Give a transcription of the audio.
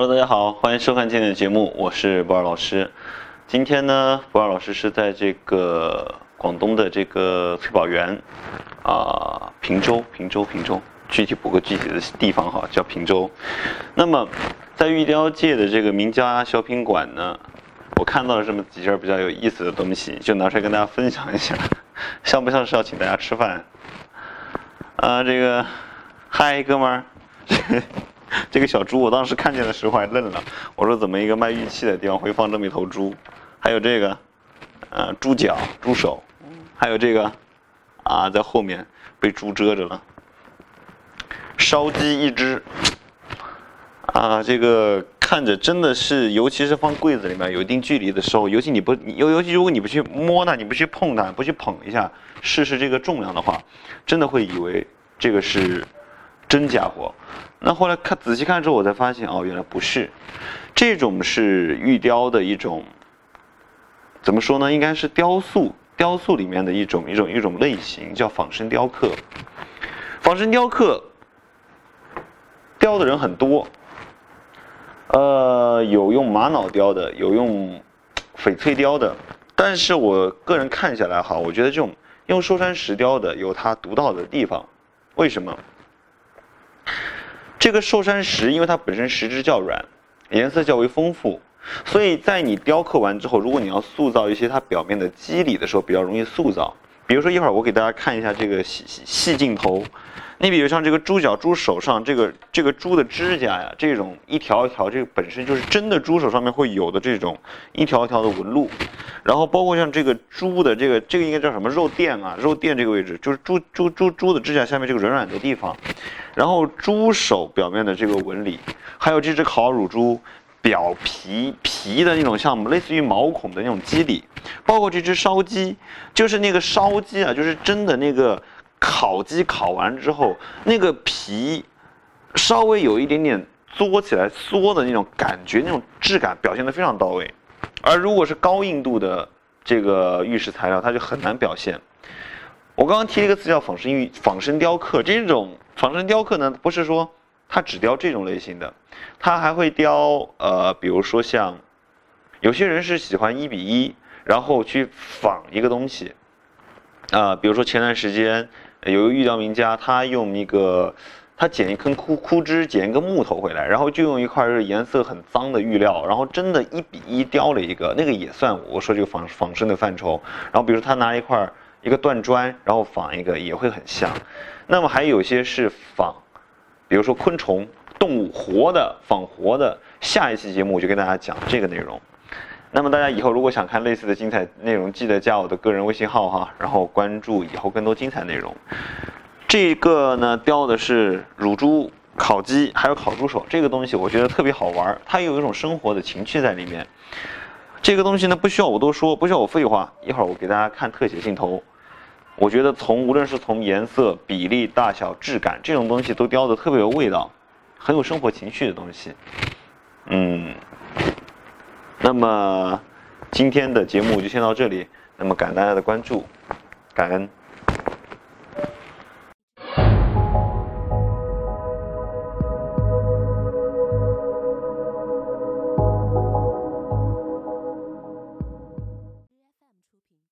Hello，大家好，欢迎收看今天的节目，我是博尔老师。今天呢，博尔老师是在这个广东的这个翠宝园啊，平洲，平洲，平洲，具体补个具体的地方哈，叫平洲。那么，在玉雕界的这个名家小品馆呢，我看到了这么几件比较有意思的东西，就拿出来跟大家分享一下，像不像是要请大家吃饭？啊，这个，嗨，哥们儿。这个小猪，我当时看见的时候还愣了。我说怎么一个卖玉器的地方会放这么一头猪？还有这个，呃，猪脚、猪手，还有这个，啊，在后面被猪遮着了。烧鸡一只，啊，这个看着真的是，尤其是放柜子里面有一定距离的时候，尤其你不，尤尤其如果你不去摸它，你不去碰它，不去捧一下，试试这个重量的话，真的会以为这个是真家伙。那后来看仔细看之后，我才发现哦，原来不是，这种是玉雕的一种，怎么说呢？应该是雕塑，雕塑里面的一种一种一种类型，叫仿生雕刻。仿生雕刻雕的人很多，呃，有用玛瑙雕的，有用翡翠雕的，但是我个人看下来哈，我觉得这种用寿山石雕的有它独到的地方，为什么？这个寿山石，因为它本身石质较软，颜色较为丰富，所以在你雕刻完之后，如果你要塑造一些它表面的肌理的时候，比较容易塑造。比如说一会儿我给大家看一下这个细细细镜头。你比如像这个猪脚、猪手上这个这个猪的指甲呀，这种一条一条，这个本身就是真的猪手上面会有的这种一条一条的纹路。然后包括像这个猪的这个这个应该叫什么肉垫啊？肉垫这个位置就是猪猪猪猪的指甲下面这个软软的地方。然后猪手表面的这个纹理，还有这只烤乳猪表皮皮的那种像类似于毛孔的那种肌理，包括这只烧鸡，就是那个烧鸡啊，就是真的那个。烤鸡烤完之后，那个皮稍微有一点点嘬起来缩的那种感觉，那种质感表现的非常到位。而如果是高硬度的这个玉石材料，它就很难表现。我刚刚提了一个词叫仿生玉、仿生雕刻。这种仿生雕刻呢，不是说它只雕这种类型的，它还会雕呃，比如说像有些人是喜欢一比一，然后去仿一个东西啊，比如说前段时间。有个玉雕名家，他用一个，他捡一根枯枯枝，捡一个木头回来，然后就用一块是颜色很脏的玉料，然后真的一比一雕了一个，那个也算我说这个仿仿生的范畴。然后比如他拿一块一个断砖，然后仿一个也会很像。那么还有些是仿，比如说昆虫、动物活的仿活的。下一期节目我就跟大家讲这个内容。那么大家以后如果想看类似的精彩内容，记得加我的个人微信号哈，然后关注以后更多精彩内容。这个呢雕的是乳猪、烤鸡，还有烤猪手，这个东西我觉得特别好玩，它有一种生活的情趣在里面。这个东西呢不需要我多说，不需要我废话，一会儿我给大家看特写镜头。我觉得从无论是从颜色、比例、大小、质感这种东西都雕的特别有味道，很有生活情趣的东西。嗯。那么，今天的节目就先到这里。那么，感恩大家的关注，感恩。